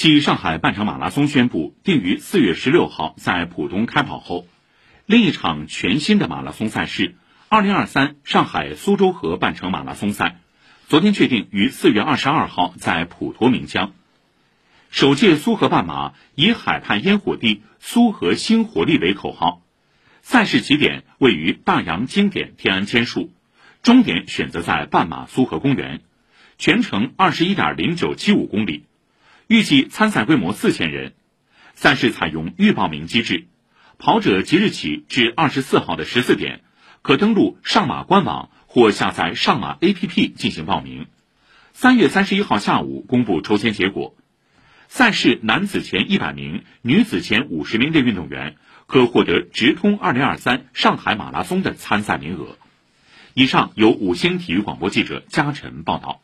继上海半程马拉松宣布定于四月十六号在浦东开跑后，另一场全新的马拉松赛事——二零二三上海苏州河半程马拉松赛，昨天确定于四月二十二号在普陀鸣枪。首届苏河半马以“海畔烟火地，苏河新活力”为口号，赛事起点位于大洋经典天安千树，终点选择在半马苏河公园，全程二十一点零九七五公里。预计参赛规模四千人，赛事采用预报名机制，跑者即日起至二十四号的十四点，可登录上马官网或下载上马 APP 进行报名。三月三十一号下午公布抽签结果。赛事男子前一百名、女子前五十名的运动员可获得直通二零二三上海马拉松的参赛名额。以上由五星体育广播记者嘉晨报道。